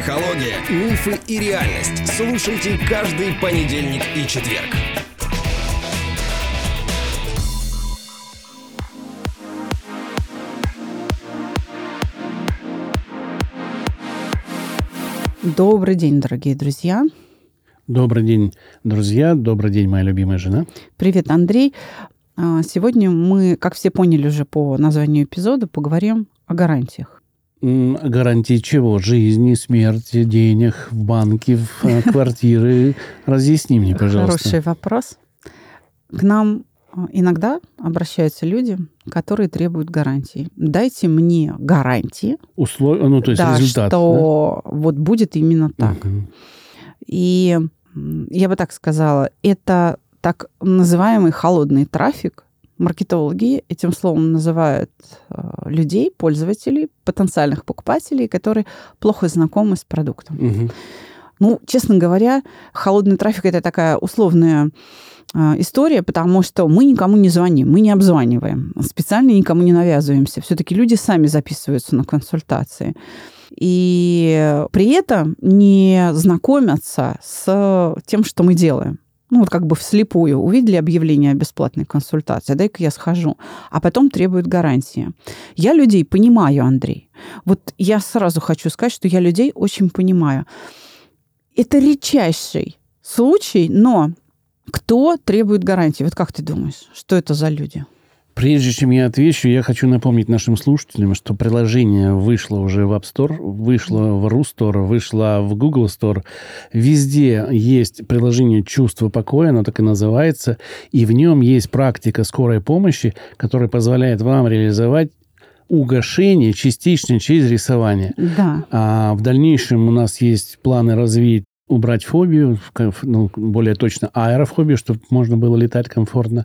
Психология, мифы и реальность. Слушайте каждый понедельник и четверг. Добрый день, дорогие друзья. Добрый день, друзья. Добрый день, моя любимая жена. Привет, Андрей. А, сегодня мы, как все поняли уже по названию эпизода, поговорим о гарантиях. Гарантии чего? Жизни, смерти, денег в банке, в э, квартиры. Разъясни мне, пожалуйста. Хороший вопрос. К нам а, иногда обращаются люди, которые требуют гарантии. Дайте мне гарантии. Условия, ну, то есть да, результат. что да? вот будет именно так. Угу. И я бы так сказала, это так называемый холодный трафик. Маркетологи этим словом называют э, людей, пользователей, потенциальных покупателей, которые плохо знакомы с продуктом. Угу. Ну, честно говоря, холодный трафик это такая условная э, история, потому что мы никому не звоним, мы не обзваниваем, специально никому не навязываемся. Все-таки люди сами записываются на консультации. И при этом не знакомятся с тем, что мы делаем ну, вот как бы вслепую увидели объявление о бесплатной консультации, дай-ка я схожу, а потом требуют гарантии. Я людей понимаю, Андрей. Вот я сразу хочу сказать, что я людей очень понимаю. Это редчайший случай, но кто требует гарантии? Вот как ты думаешь, что это за люди? Прежде чем я отвечу, я хочу напомнить нашим слушателям, что приложение вышло уже в App Store, вышло в Ru Store, вышло в Google Store. Везде есть приложение «Чувство покоя», оно так и называется, и в нем есть практика скорой помощи, которая позволяет вам реализовать угошение частично через рисование. Да. А в дальнейшем у нас есть планы развить убрать фобию, ну, более точно аэрофобию, чтобы можно было летать комфортно.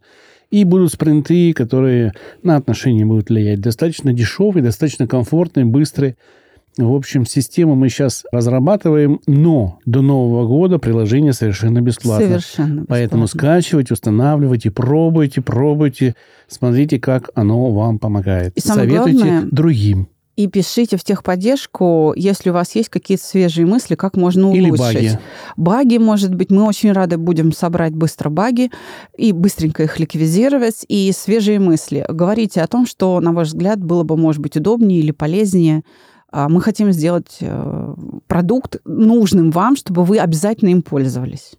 И будут спринты, которые на отношения будут влиять. Достаточно дешевые, достаточно комфортные, быстрые. В общем, систему мы сейчас разрабатываем, но до Нового года приложение совершенно бесплатно. Совершенно бесплатно. Поэтому скачивайте, устанавливайте, пробуйте, пробуйте, смотрите, как оно вам помогает. И Советуйте главное, другим. И пишите в техподдержку, если у вас есть какие-то свежие мысли, как можно улучшить. Или баги. Баги, может быть, мы очень рады будем собрать быстро баги и быстренько их ликвидировать. И свежие мысли. Говорите о том, что, на ваш взгляд, было бы, может быть, удобнее или полезнее. А Мы хотим сделать э, продукт нужным вам, чтобы вы обязательно им пользовались.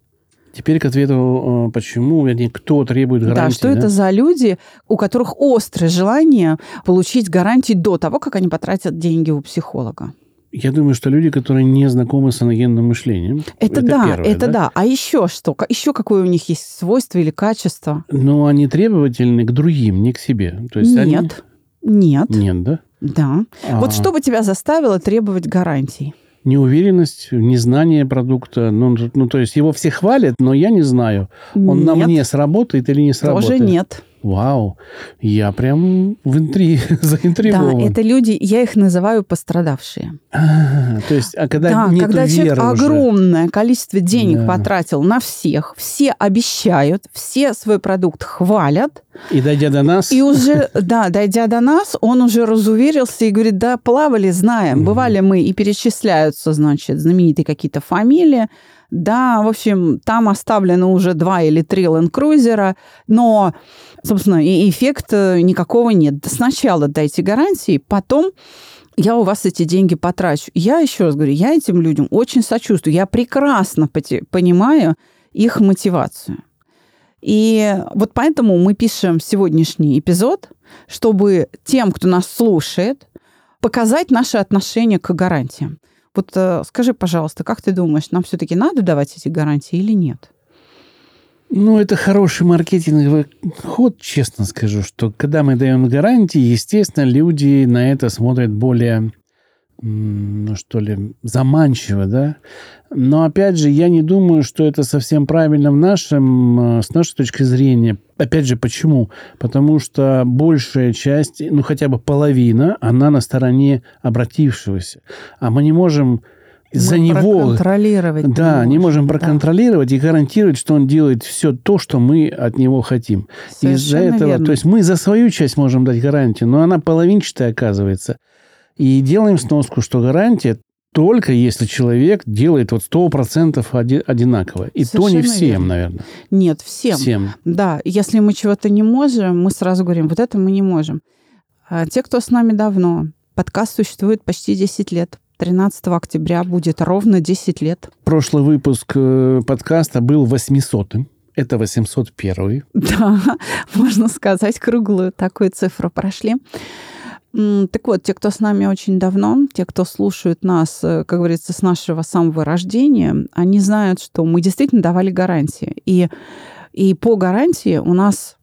Теперь к ответу, э, почему, вернее, кто требует гарантии. Да, что да? это за люди, у которых острое желание получить гарантии до того, как они потратят деньги у психолога? Я думаю, что люди, которые не знакомы с аногенным мышлением. Это, это да, первое, это да? да. А еще что? Еще какое у них есть свойство или качество? Ну, они требовательны к другим, не к себе. То есть Нет. Они... Нет. Нет, да? Да. А-а-а. Вот что бы тебя заставило требовать гарантий? Неуверенность, незнание продукта. Ну, ну, то есть его все хвалят, но я не знаю, он нет. на мне сработает или не сработает. Тоже нет. Вау, я прям в интри... заинтригован. Да, это люди, я их называю пострадавшие. А, то есть, а когда да, нет когда человек уже. огромное количество денег Да. потратил на всех, все обещают, все свой продукт хвалят, И дойдя до нас, и уже, да, дойдя до нас, он уже разуверился и говорит, да, плавали, знаем, бывали мы, и перечисляются, значит, знаменитые какие-то фамилии, да, в общем, там оставлено уже два или три ленд-крузера, но, собственно, и эффекта никакого нет. Сначала дайте гарантии, потом я у вас эти деньги потрачу. Я еще раз говорю, я этим людям очень сочувствую. Я прекрасно понимаю их мотивацию. И вот поэтому мы пишем сегодняшний эпизод, чтобы тем, кто нас слушает, показать наше отношение к гарантиям. Вот э, скажи, пожалуйста, как ты думаешь, нам все-таки надо давать эти гарантии или нет? ну, это хороший маркетинговый ход, честно скажу, что когда мы даем гарантии, естественно, люди на это смотрят более ну, что ли, заманчиво, да. Но, опять же, я не думаю, что это совсем правильно в нашем, э, с нашей точки зрения. Опять же, почему? Потому что большая часть, ну, хотя бы половина, она на стороне обратившегося. А мы не можем за него... Проконтролировать. Да, не можем да. проконтролировать и гарантировать, что он делает все то, что мы от него хотим. Из-за этого, верно. то есть мы за свою часть можем дать гарантию, но она половинчатая оказывается. И делаем сноску, что гарантия только если человек делает вот 100% оди- одинаково. И то не Совершенно всем, верно. наверное. Нет, всем. Всем. Да, если мы чего-то не можем, мы сразу говорим, вот это мы не можем. А те, кто с нами давно, подкаст существует почти 10 лет. 13 октября будет ровно 10 лет. Прошлый выпуск э, подкаста был 800-м. Это 801 Да, можно сказать, круглую такую цифру прошли. Так вот, те, кто с нами очень давно, те, кто слушают нас, э, как говорится, с нашего самого рождения, они знают, что мы действительно давали гарантии. И, и по гарантии у нас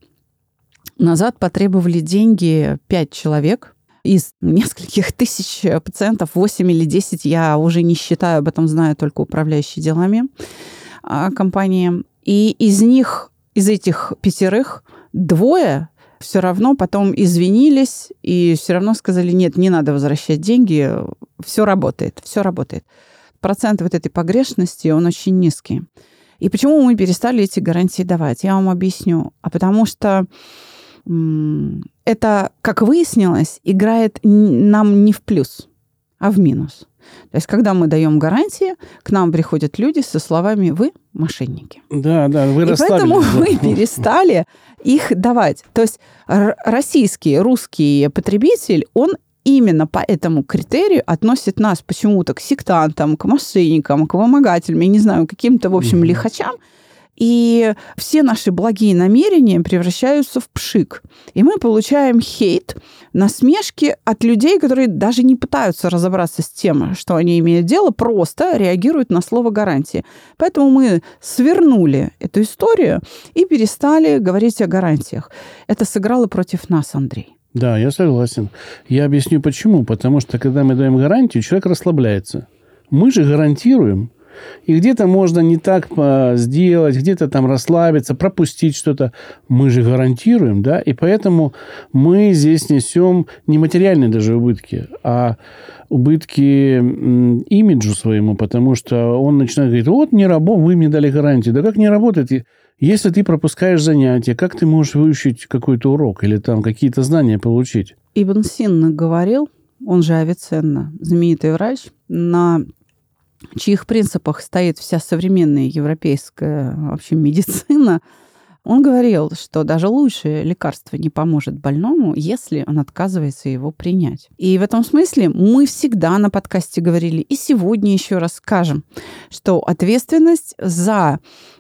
назад потребовали деньги 5 человек из нескольких тысяч пациентов, 8 или 10, я уже не считаю, об этом знаю только управляющие делами а, компании. И из них, из этих пятерых, двое все равно потом извинились и все равно сказали, нет, не надо возвращать деньги, все работает, все работает. Процент вот этой погрешности, он очень низкий. И почему мы перестали эти гарантии давать? Я вам объясню. А потому что это, как выяснилось, играет нам не в плюс, а в минус. То есть, когда мы даем гарантии, к нам приходят люди со словами «вы мошенники». Да, да, вы И поэтому расслабились. мы перестали их давать. То есть российский, русский потребитель, он именно по этому критерию относит нас почему-то к сектантам, к мошенникам, к вымогателям, я не знаю, каким-то, в общем, лихачам. И все наши благие намерения превращаются в пшик. И мы получаем хейт, насмешки от людей, которые даже не пытаются разобраться с тем, что они имеют дело, просто реагируют на слово гарантии. Поэтому мы свернули эту историю и перестали говорить о гарантиях. Это сыграло против нас, Андрей. Да, я согласен. Я объясню почему. Потому что, когда мы даем гарантию, человек расслабляется. Мы же гарантируем. И где-то можно не так а, сделать, где-то там расслабиться, пропустить что-то. Мы же гарантируем, да, и поэтому мы здесь несем не материальные даже убытки, а убытки имиджу своему, потому что он начинает говорить, вот не работает, вы мне дали гарантию. Да как не работает? Если ты пропускаешь занятия, как ты можешь выучить какой-то урок или там какие-то знания получить? Ибн Синна говорил, он же Авиценна, знаменитый врач, на чьих принципах стоит вся современная европейская вообще медицина, он говорил, что даже лучшее лекарство не поможет больному, если он отказывается его принять. И в этом смысле мы всегда на подкасте говорили, и сегодня еще раз скажем, что ответственность за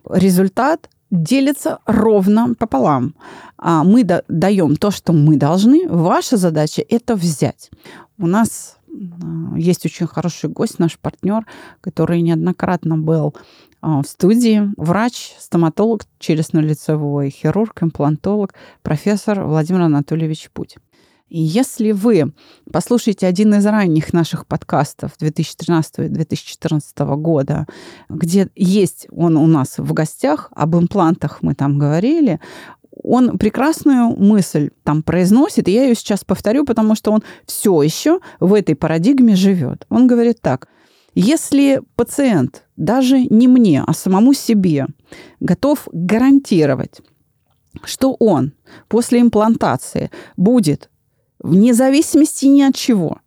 результат делится ровно пополам. А мы да- даем то, что мы должны. Ваша задача это взять. У нас есть очень хороший гость, наш партнер, который неоднократно был а, в студии. Врач, стоматолог, челюстно-лицевой, хирург, имплантолог, профессор Владимир Анатольевич Путь. И если вы послушаете один из ранних наших подкастов 2013-2014 года, где есть он у нас в гостях, об имплантах мы там говорили, он прекрасную мысль там произносит, и я ее сейчас повторю, потому что он все еще в этой парадигме живет. Он говорит так, если пациент даже не мне, а самому себе готов гарантировать, что он после имплантации будет вне зависимости ни от чего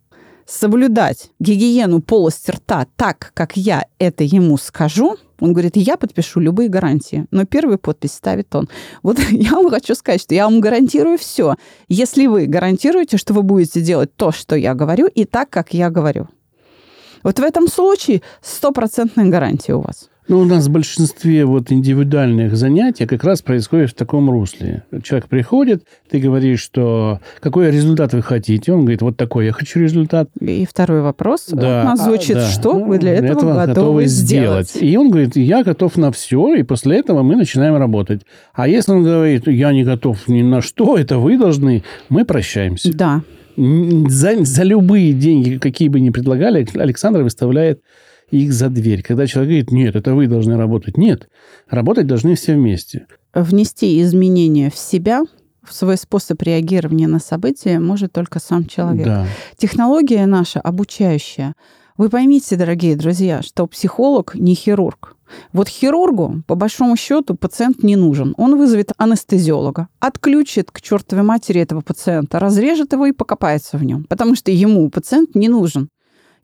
соблюдать гигиену полости рта так, как я это ему скажу, он говорит, я подпишу любые гарантии. Но первую подпись ставит он. Вот я вам хочу сказать, что я вам гарантирую все. Если вы гарантируете, что вы будете делать то, что я говорю, и так, как я говорю. Вот в этом случае стопроцентная гарантия у вас. Ну, у нас в большинстве вот индивидуальных занятий как раз происходит в таком русле. Человек приходит, ты говоришь, что какой результат вы хотите. Он говорит, вот такой я хочу результат. И второй вопрос Да, у нас звучит, а, да. что Ну, вы для этого, готовы, сделать. И он говорит, я готов на все, и после этого мы начинаем работать. А если он говорит, я не готов ни на что, это вы должны, мы прощаемся. Да, За, за любые деньги, какие бы ни предлагали, Александр выставляет их за дверь. Когда человек говорит, нет, это вы должны работать. Нет, работать должны все вместе. внести изменения в себя, в свой способ реагирования на события может только сам человек. Да. Технология наша обучающая. Вы поймите, дорогие друзья, что психолог не хирург. Вот хирургу, по большому счету, пациент не нужен. Он вызовет анестезиолога, отключит к чертовой матери этого пациента, разрежет его и покопается в нем, потому что ему пациент не нужен.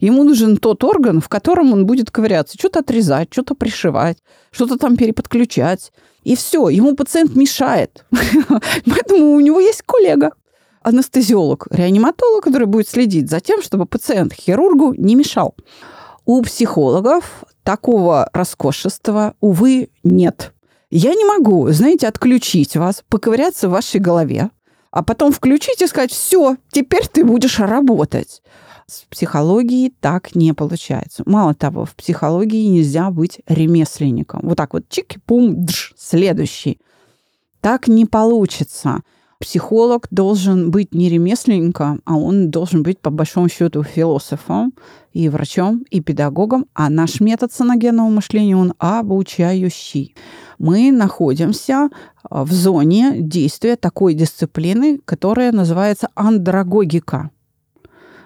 Ему нужен тот орган, в котором он будет ковыряться, что-то отрезать, что-то пришивать, что-то там переподключать. И все, ему пациент мешает. Поэтому у него есть коллега, анестезиолог, реаниматолог, который будет следить за тем, чтобы пациент хирургу не мешал. У психологов такого роскошества, увы, нет. Я не могу, знаете, отключить вас, поковыряться в вашей голове, а потом включить и сказать, все, теперь ты будешь работать. С психологией так не получается. Мало того, в психологии нельзя быть ремесленником. Вот так вот чик-пум, дж, следующий. Так не получится психолог должен быть не ремесленником, а он должен быть, по большому счету, философом и врачом, и педагогом. А наш метод саногенного мышления, он обучающий. Мы находимся а, в зоне действия такой дисциплины, которая называется андрогогика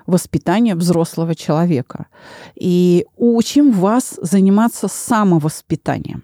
воспитание взрослого человека. И учим вас заниматься самовоспитанием.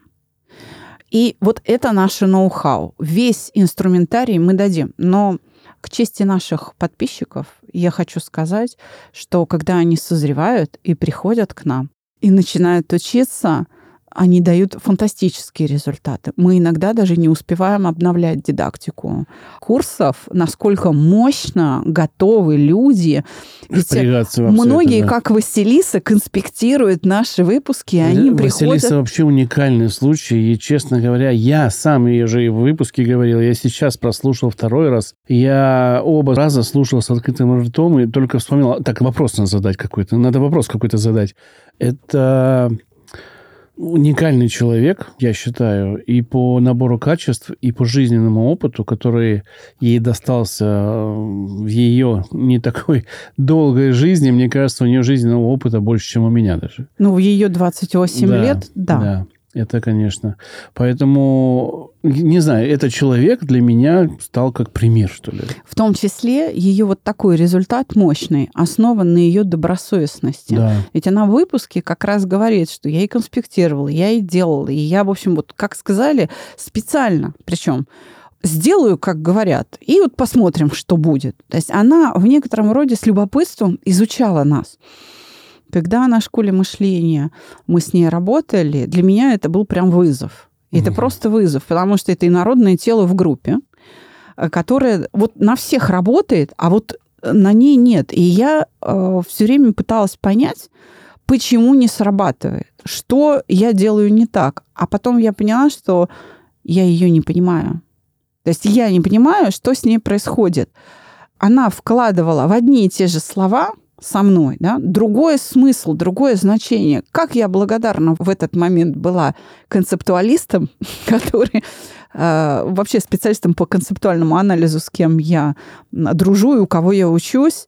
И вот это наше ноу-хау. Весь инструментарий мы дадим. Но к чести наших подписчиков я хочу сказать, что когда они созревают и приходят к нам и начинают учиться, они дают фантастические результаты. Мы иногда даже не успеваем обновлять дидактику курсов, насколько мощно готовы люди. Ведь многие, это, да. как Василиса, конспектируют наши выпуски, и они Василиса приходят... Василиса вообще уникальный случай, и, честно говоря, я сам ее же и в выпуске говорил, я сейчас прослушал второй раз, я оба раза слушал с открытым ртом и только вспомнил, так, вопрос надо задать какой-то, надо вопрос какой-то задать. Это уникальный человек, я считаю, и по набору качеств, и по жизненному опыту, который ей достался э, в ее не такой долгой жизни. Мне кажется, у нее жизненного опыта больше, чем у меня даже. Ну, в ее 28 да, лет, да. Да. Это, конечно. Поэтому, не знаю, этот человек для меня стал как пример, что ли. В том числе ее вот такой результат мощный основан на ее добросовестности. Да. Ведь она в выпуске как раз говорит, что я и конспектировала, я и делала, и я, в общем, вот, как сказали, специально, причем сделаю, как говорят, и вот посмотрим, что будет. То есть она в некотором роде с любопытством изучала нас. Когда на школе мышления мы с ней работали, для меня это был прям вызов. И угу. Это просто вызов, потому что это инородное тело в группе, э, которое вот на всех работает, а вот на ней нет. И я э, все время пыталась понять, почему не срабатывает, что я делаю не так. А потом я поняла, что я ее не понимаю. То есть я не понимаю, что с ней происходит. Она вкладывала в одни и те же слова со мной, да, другой смысл, другое значение. Как я благодарна в этот момент была концептуалистам, который э, вообще специалистом по концептуальному анализу, с кем я дружу и у кого я учусь,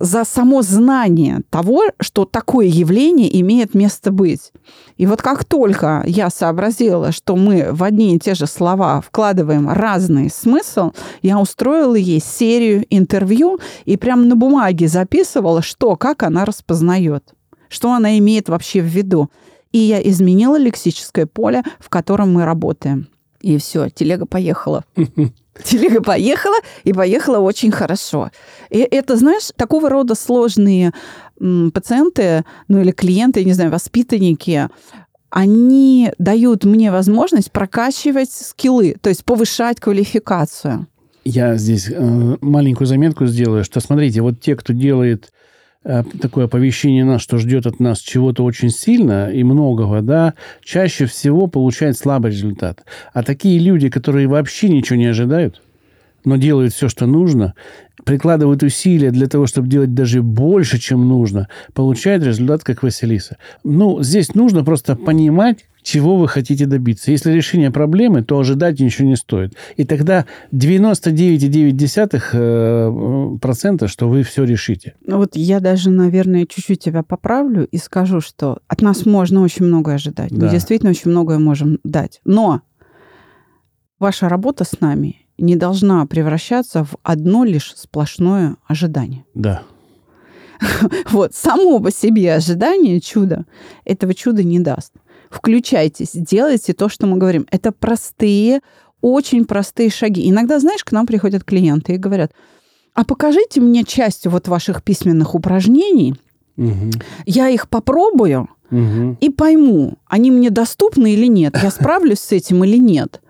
за само знание того, что такое явление имеет место быть. И вот как только я сообразила, что мы в одни и те же слова вкладываем разный смысл, я устроила ей серию интервью и прямо на бумаге записывала, что, как она распознает, что она имеет вообще в виду. И я изменила лексическое поле, в котором мы работаем. И все, телега поехала. Телега поехала, и поехала очень хорошо. И это, знаешь, такого рода сложные пациенты, ну или клиенты, не знаю, воспитанники, они дают мне возможность прокачивать скиллы, то есть повышать квалификацию. Я здесь э, маленькую заметку сделаю, что смотрите, вот те, кто делает такое оповещение нас, что ждет от нас чего-то очень сильно и многого, да, чаще всего получает слабый результат. А такие люди, которые вообще ничего не ожидают, но делают все, что нужно, прикладывают усилия для того, чтобы делать даже больше, чем нужно, получают результат, как Василиса. Ну, здесь нужно просто понимать, чего вы хотите добиться. Если решение проблемы, то ожидать ничего не стоит. И тогда 99,9%, э, что вы все решите. Ну вот я даже, наверное, чуть-чуть тебя поправлю и скажу, что от нас можно очень многое ожидать. Да. Мы действительно очень многое можем дать. Но ваша работа с нами не должна превращаться в одно лишь сплошное ожидание. Да. Вот, само по себе ожидание чуда этого чуда не даст включайтесь, делайте то, что мы говорим. Это простые, очень простые шаги. Иногда, знаешь, к нам приходят клиенты и говорят, а покажите мне часть вот ваших письменных упражнений, Мгм. Я их попробую Мгм. и пойму, они мне доступны или нет, я справлюсь с этим или нет.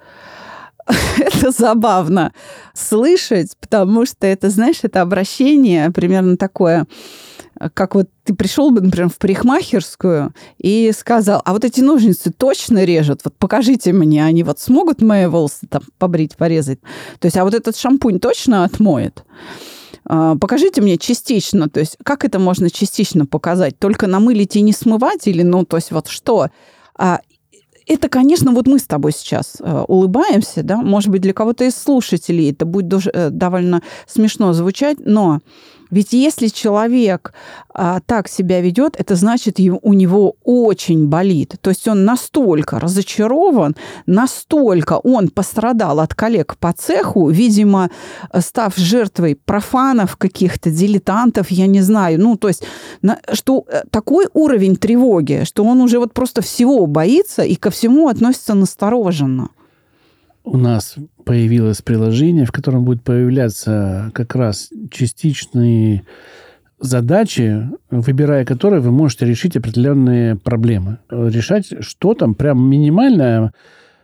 Это забавно слышать, потому что это, знаешь, это обращение примерно такое, как вот ты пришел бы, например, в парикмахерскую и сказал, а вот эти ножницы точно режут, вот покажите мне, они вот смогут мои волосы там побрить, порезать. То есть, а вот этот шампунь точно отмоет? А, Покажите мне частично, то есть как это можно частично показать? Только намылить и не смывать или, ну, то есть вот что? А, это, конечно, вот мы с тобой сейчас э, улыбаемся, да, может быть, для кого-то из слушателей это будет э, довольно смешно звучать, но ведь если человек а, так себя ведет, это значит, у него очень болит. То есть он настолько разочарован, настолько он пострадал от коллег по цеху, видимо, став жертвой профанов каких-то, дилетантов, я не знаю. Ну, то есть, на- что э, такой уровень тревоги, что он уже вот просто всего боится и ко всему относится настороженно. У нас появилось приложение, в котором будет появляться как раз частичные задачи, выбирая которые вы можете решить определенные проблемы. Решать что там прям минимальное,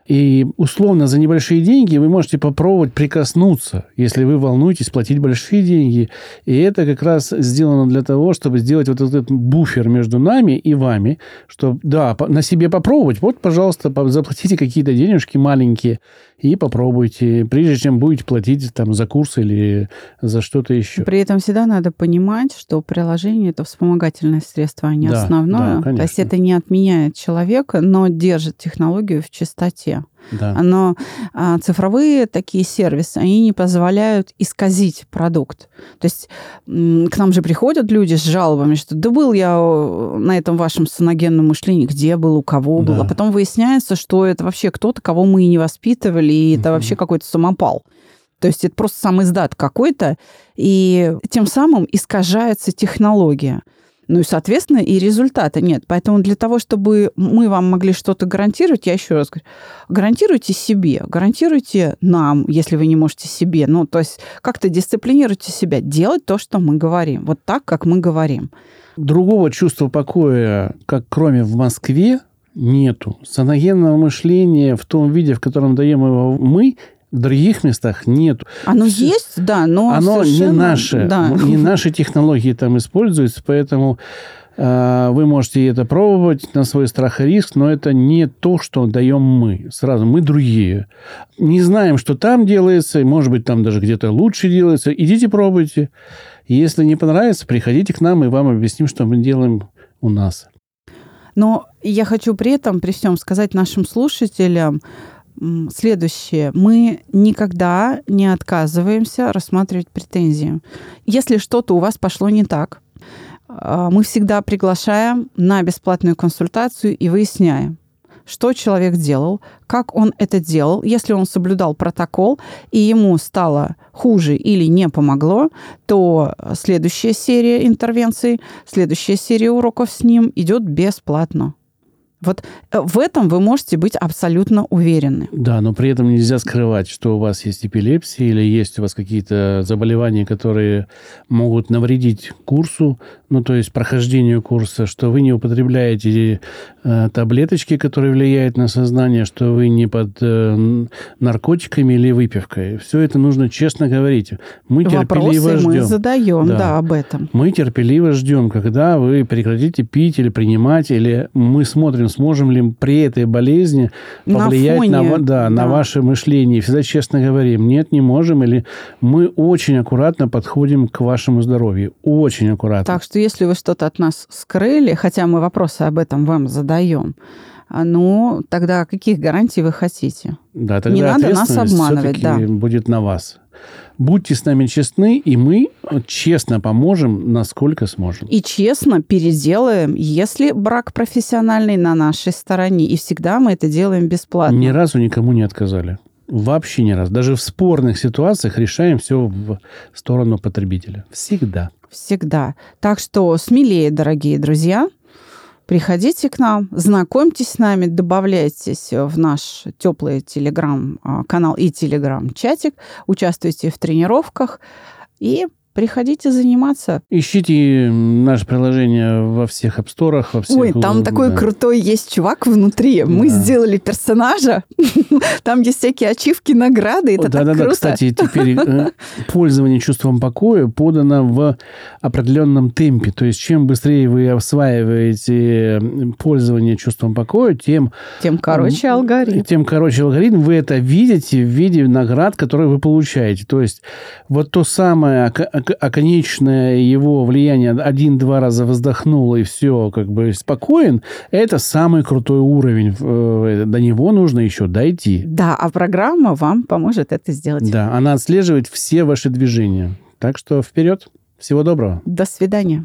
и условно за небольшие деньги вы можете попробовать прикоснуться, если вы волнуетесь платить большие деньги. И это как раз сделано для того, чтобы сделать вот этот буфер между нами и вами, чтобы, да, на себе попробовать. Вот, пожалуйста, по- заплатите какие-то денежки маленькие и попробуйте, прежде чем будете платить там за курс или за что-то еще. При этом всегда надо понимать, что приложение это вспомогательное средство, а не Да, основное. да, То есть это не отменяет человека, но держит технологию в чистоте. Да. Но а, цифровые такие сервисы, они не позволяют исказить продукт. То есть к нам же приходят люди с жалобами, что да был я э, на этом вашем саногенном мышлении, где был, у кого был. Да. А потом выясняется, что это вообще кто-то, кого мы и не воспитывали, и это Мгм. вообще какой-то самопал. То есть это просто сам издат какой-то, и тем самым искажается технология. Ну и, соответственно, и результата нет. Поэтому для того, чтобы мы вам могли что-то гарантировать, я еще раз говорю, гарантируйте себе, гарантируйте нам, если вы не можете себе. Ну, то есть как-то дисциплинируйте себя, делать то, что мы говорим. Вот так, как мы говорим. Другого чувства покоя, как кроме в Москве, нету. Саногенного мышления в том виде, в котором даем его мы, в других местах нету. Оно есть, да, но Оно не совершенно- наше, Да. не наши технологии там используются, поэтому э, вы можете это пробовать на свой страх и риск, но это не то, что даем мы. Сразу мы другие. Не знаем, что там делается, может быть, там даже где-то лучше делается. Идите пробуйте. Если не понравится, приходите к нам, и вам объясним, что мы делаем у нас. Но я хочу при этом, при всем сказать нашим слушателям следующее. Мы никогда не отказываемся рассматривать претензии. Если что-то у вас пошло не так, а, мы всегда приглашаем на бесплатную консультацию и выясняем, что человек делал, как он это делал, если он соблюдал протокол и ему стало хуже или не помогло, то следующая серия интервенций, следующая серия уроков с ним идет бесплатно. Вот э, в этом вы можете быть абсолютно уверены. Да, но при этом нельзя скрывать, что у вас есть эпилепсия или есть у вас какие-то заболевания, которые могут навредить курсу, ну, то есть прохождению курса, что вы не употребляете э, таблеточки, которые влияют на сознание, что вы не под э, наркотиками или выпивкой. Все это нужно честно говорить. Мы терпеливо Вопросы мы ждем. задаем, Да. да. об этом. Мы терпеливо ждем, когда вы прекратите пить или принимать, или мы смотрим, сможем ли при этой болезни На повлиять на, фоне, ва- да, на да. ваше мышление. Всегда честно говорим, нет, не можем, или мы очень аккуратно подходим к вашему здоровью. Очень аккуратно. Так что если вы что-то от нас скрыли, хотя мы вопросы об этом вам задаем, ну, тогда каких гарантий вы хотите? Да, тогда Не надо нас обманывать, да. будет на вас. Будьте с нами честны, и мы честно поможем, насколько сможем. И честно переделаем, если брак профессиональный на нашей стороне. И всегда мы это делаем бесплатно. Ни разу никому не отказали. Вообще ни разу. Даже в спорных ситуациях решаем все в сторону потребителя. Всегда. Всегда. Так что смелее, дорогие друзья. Приходите к нам, знакомьтесь с нами, добавляйтесь в наш теплый телеграм-канал и телеграм-чатик, участвуйте в тренировках. И приходите заниматься. Ищите наше приложение во всех Store, во всех... Ой, там такой да. крутой есть чувак внутри. Мы Да. сделали персонажа. Там есть всякие ачивки, награды. Это так Да-да-да, круто. кстати, теперь э, пользование чувством покоя подано в определенном темпе. То есть, чем быстрее вы осваиваете э, пользование чувством покоя, тем, Тем короче алгоритм. тем короче алгоритм. Вы это видите в виде наград, которые вы получаете. То есть, вот то самое око- око- оконечное его влияние один-два раза вздохнул и все, как бы спокоен, это самый крутой уровень. Э, До него нужно еще дойти. Да, а программа вам поможет это сделать. Да, она отслеживает все ваши движения. Так что вперед. Всего доброго. До свидания.